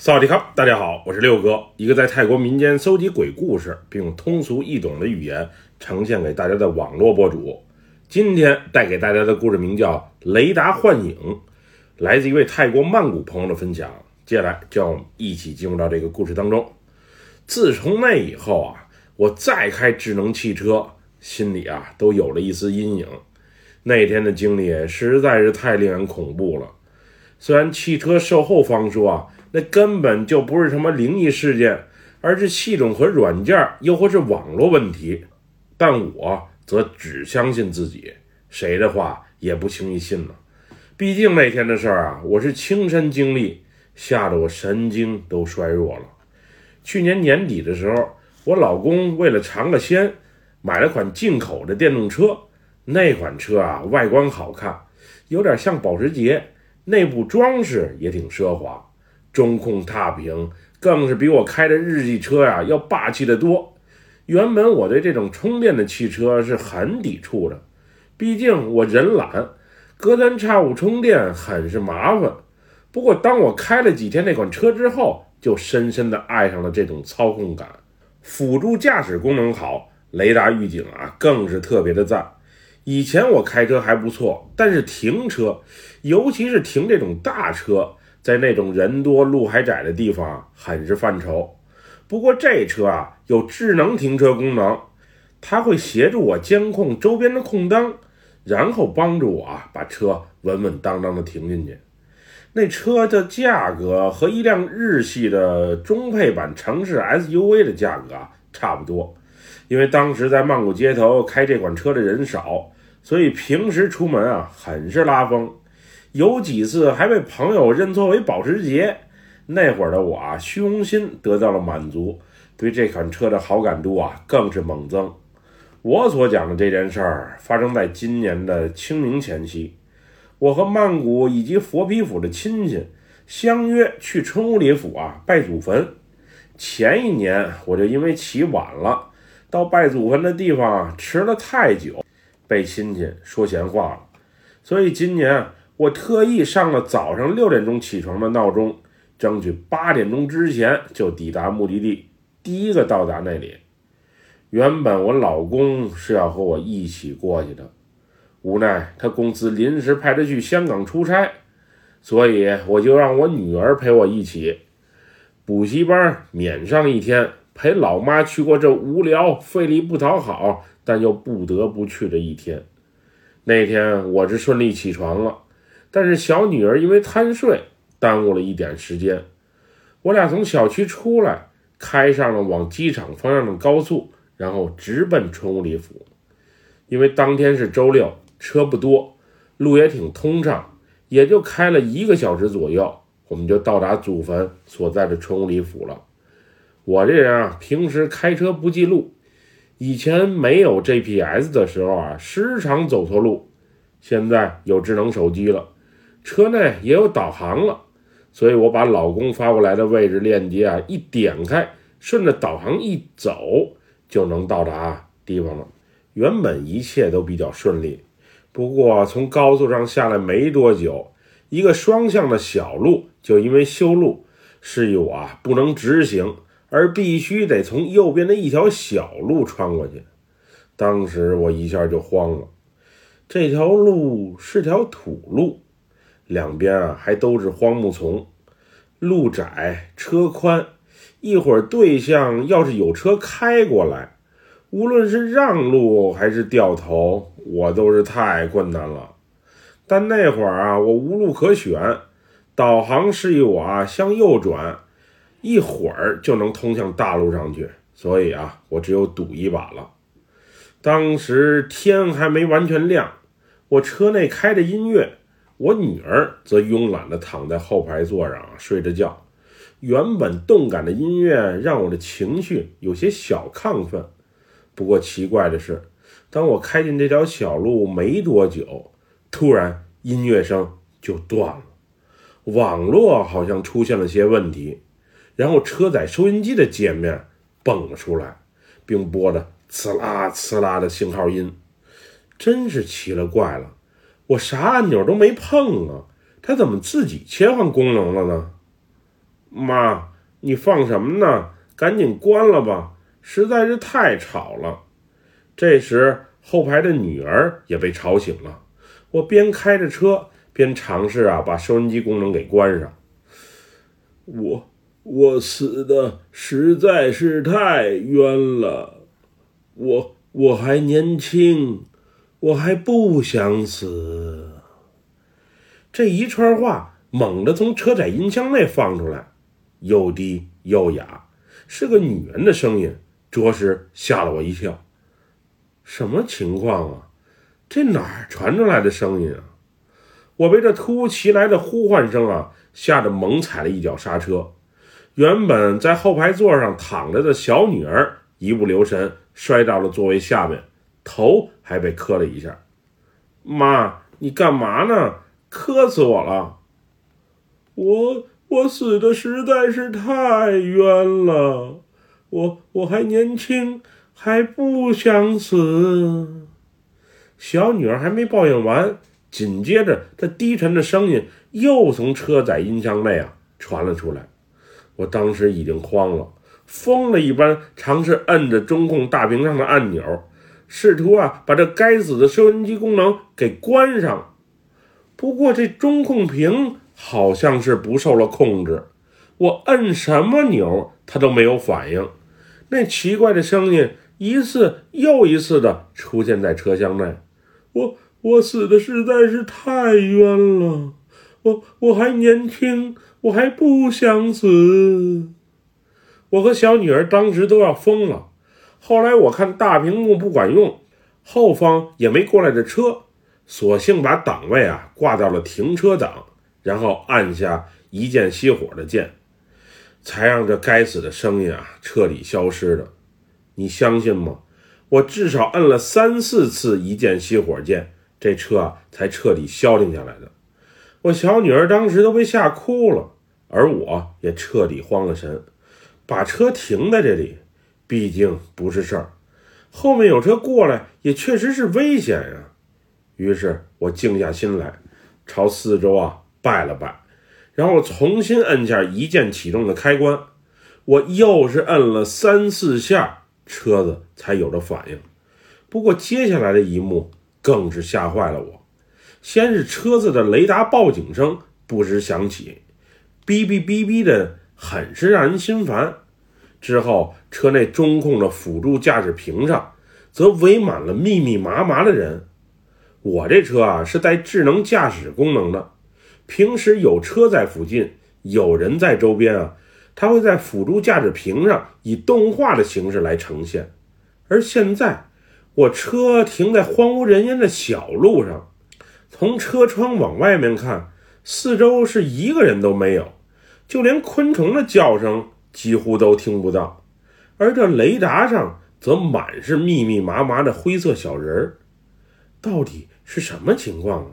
萨瓦迪卡，大家好，我是六哥，一个在泰国民间搜集鬼故事，并用通俗易懂的语言呈现给大家的网络博主。今天带给大家的故事名叫《雷达幻影》，来自一位泰国曼谷朋友的分享。接下来，就让我们一起进入到这个故事当中。自从那以后啊，我再开智能汽车，心里啊都有了一丝阴影。那天的经历实在是太令人恐怖了。虽然汽车售后方说啊。那根本就不是什么灵异事件，而是系统和软件，又或是网络问题。但我则只相信自己，谁的话也不轻易信了。毕竟那天的事儿啊，我是亲身经历，吓得我神经都衰弱了。去年年底的时候，我老公为了尝个鲜，买了款进口的电动车。那款车啊，外观好看，有点像保时捷，内部装饰也挺奢华。中控踏平，更是比我开的日系车呀要霸气得多。原本我对这种充电的汽车是很抵触的，毕竟我人懒，隔三差五充电很是麻烦。不过当我开了几天那款车之后，就深深的爱上了这种操控感。辅助驾驶功能好，雷达预警啊更是特别的赞。以前我开车还不错，但是停车，尤其是停这种大车。在那种人多路还窄的地方，很是犯愁。不过这车啊有智能停车功能，它会协助我监控周边的空档，然后帮助我把车稳稳当当的停进去。那车的价格和一辆日系的中配版城市 SUV 的价格啊差不多。因为当时在曼谷街头开这款车的人少，所以平时出门啊很是拉风。有几次还被朋友认错为保时捷，那会儿的我啊，虚荣心得到了满足，对这款车的好感度啊更是猛增。我所讲的这件事儿发生在今年的清明前夕，我和曼谷以及佛皮府的亲戚相约去春乌里府啊拜祖坟。前一年我就因为起晚了，到拜祖坟的地方迟了太久，被亲戚说闲话了，所以今年。我特意上了早上六点钟起床的闹钟，争取八点钟之前就抵达目的地，第一个到达那里。原本我老公是要和我一起过去的，无奈他公司临时派他去香港出差，所以我就让我女儿陪我一起，补习班免上一天，陪老妈去过这无聊、费力不讨好但又不得不去的一天。那天我是顺利起床了。但是小女儿因为贪睡，耽误了一点时间。我俩从小区出来，开上了往机场方向的高速，然后直奔春武里府。因为当天是周六，车不多，路也挺通畅，也就开了一个小时左右，我们就到达祖坟所在的春武里府了。我这人啊，平时开车不记路，以前没有 GPS 的时候啊，时常走错路。现在有智能手机了。车内也有导航了，所以我把老公发过来的位置链接啊一点开，顺着导航一走就能到达地方了。原本一切都比较顺利，不过从高速上下来没多久，一个双向的小路就因为修路，示意我啊不能直行，而必须得从右边的一条小路穿过去。当时我一下就慌了，这条路是条土路。两边啊还都是荒木丛，路窄车宽，一会儿对向要是有车开过来，无论是让路还是掉头，我都是太困难了。但那会儿啊，我无路可选，导航示意我啊向右转，一会儿就能通向大路上去，所以啊，我只有赌一把了。当时天还没完全亮，我车内开着音乐。我女儿则慵懒地躺在后排座上睡着觉。原本动感的音乐让我的情绪有些小亢奋。不过奇怪的是，当我开进这条小路没多久，突然音乐声就断了，网络好像出现了些问题。然后车载收音机的界面蹦了出来，并播着“呲啦呲啦”的信号音，真是奇了怪了。我啥按钮都没碰啊，它怎么自己切换功能了呢？妈，你放什么呢？赶紧关了吧，实在是太吵了。这时，后排的女儿也被吵醒了。我边开着车边尝试啊，把收音机功能给关上。我我死的实在是太冤了，我我还年轻，我还不想死。这一串话猛地从车载音箱内放出来，又低又哑，是个女人的声音，着实吓了我一跳。什么情况啊？这哪儿传出来的声音啊？我被这突如其来的呼唤声啊吓得猛踩了一脚刹车。原本在后排座上躺着的小女儿一不留神摔到了座位下面，头还被磕了一下。妈，你干嘛呢？磕死我了！我我死的实在是太冤了，我我还年轻，还不想死。小女儿还没抱怨完，紧接着她低沉的声音又从车载音箱内啊传了出来。我当时已经慌了，疯了一般尝试摁着中控大屏上的按钮，试图啊把这该死的收音机功能给关上。不过这中控屏好像是不受了控制，我摁什么钮它都没有反应。那奇怪的声音一次又一次的出现在车厢内。我我死的实在是太冤了，我我还年轻，我还不想死。我和小女儿当时都要疯了。后来我看大屏幕不管用，后方也没过来的车，索性把档位啊挂到了停车档，然后按下一键熄火的键，才让这该死的声音啊彻底消失的。你相信吗？我至少摁了三四次一键熄火键，这车啊才彻底消停下来的。我小女儿当时都被吓哭了，而我也彻底慌了神，把车停在这里，毕竟不是事儿，后面有车过来也确实是危险呀。于是我静下心来，朝四周啊拜了拜，然后重新摁下一键启动的开关，我又是摁了三四下。车子才有了反应，不过接下来的一幕更是吓坏了我。先是车子的雷达报警声不时响起，哔哔哔哔的，很是让人心烦。之后，车内中控的辅助驾驶屏上则围满了密密麻麻的人。我这车啊是带智能驾驶功能的，平时有车在附近，有人在周边啊。它会在辅助驾驶屏上以动画的形式来呈现，而现在我车停在荒无人烟的小路上，从车窗往外面看，四周是一个人都没有，就连昆虫的叫声几乎都听不到，而这雷达上则满是密密麻麻的灰色小人儿，到底是什么情况啊？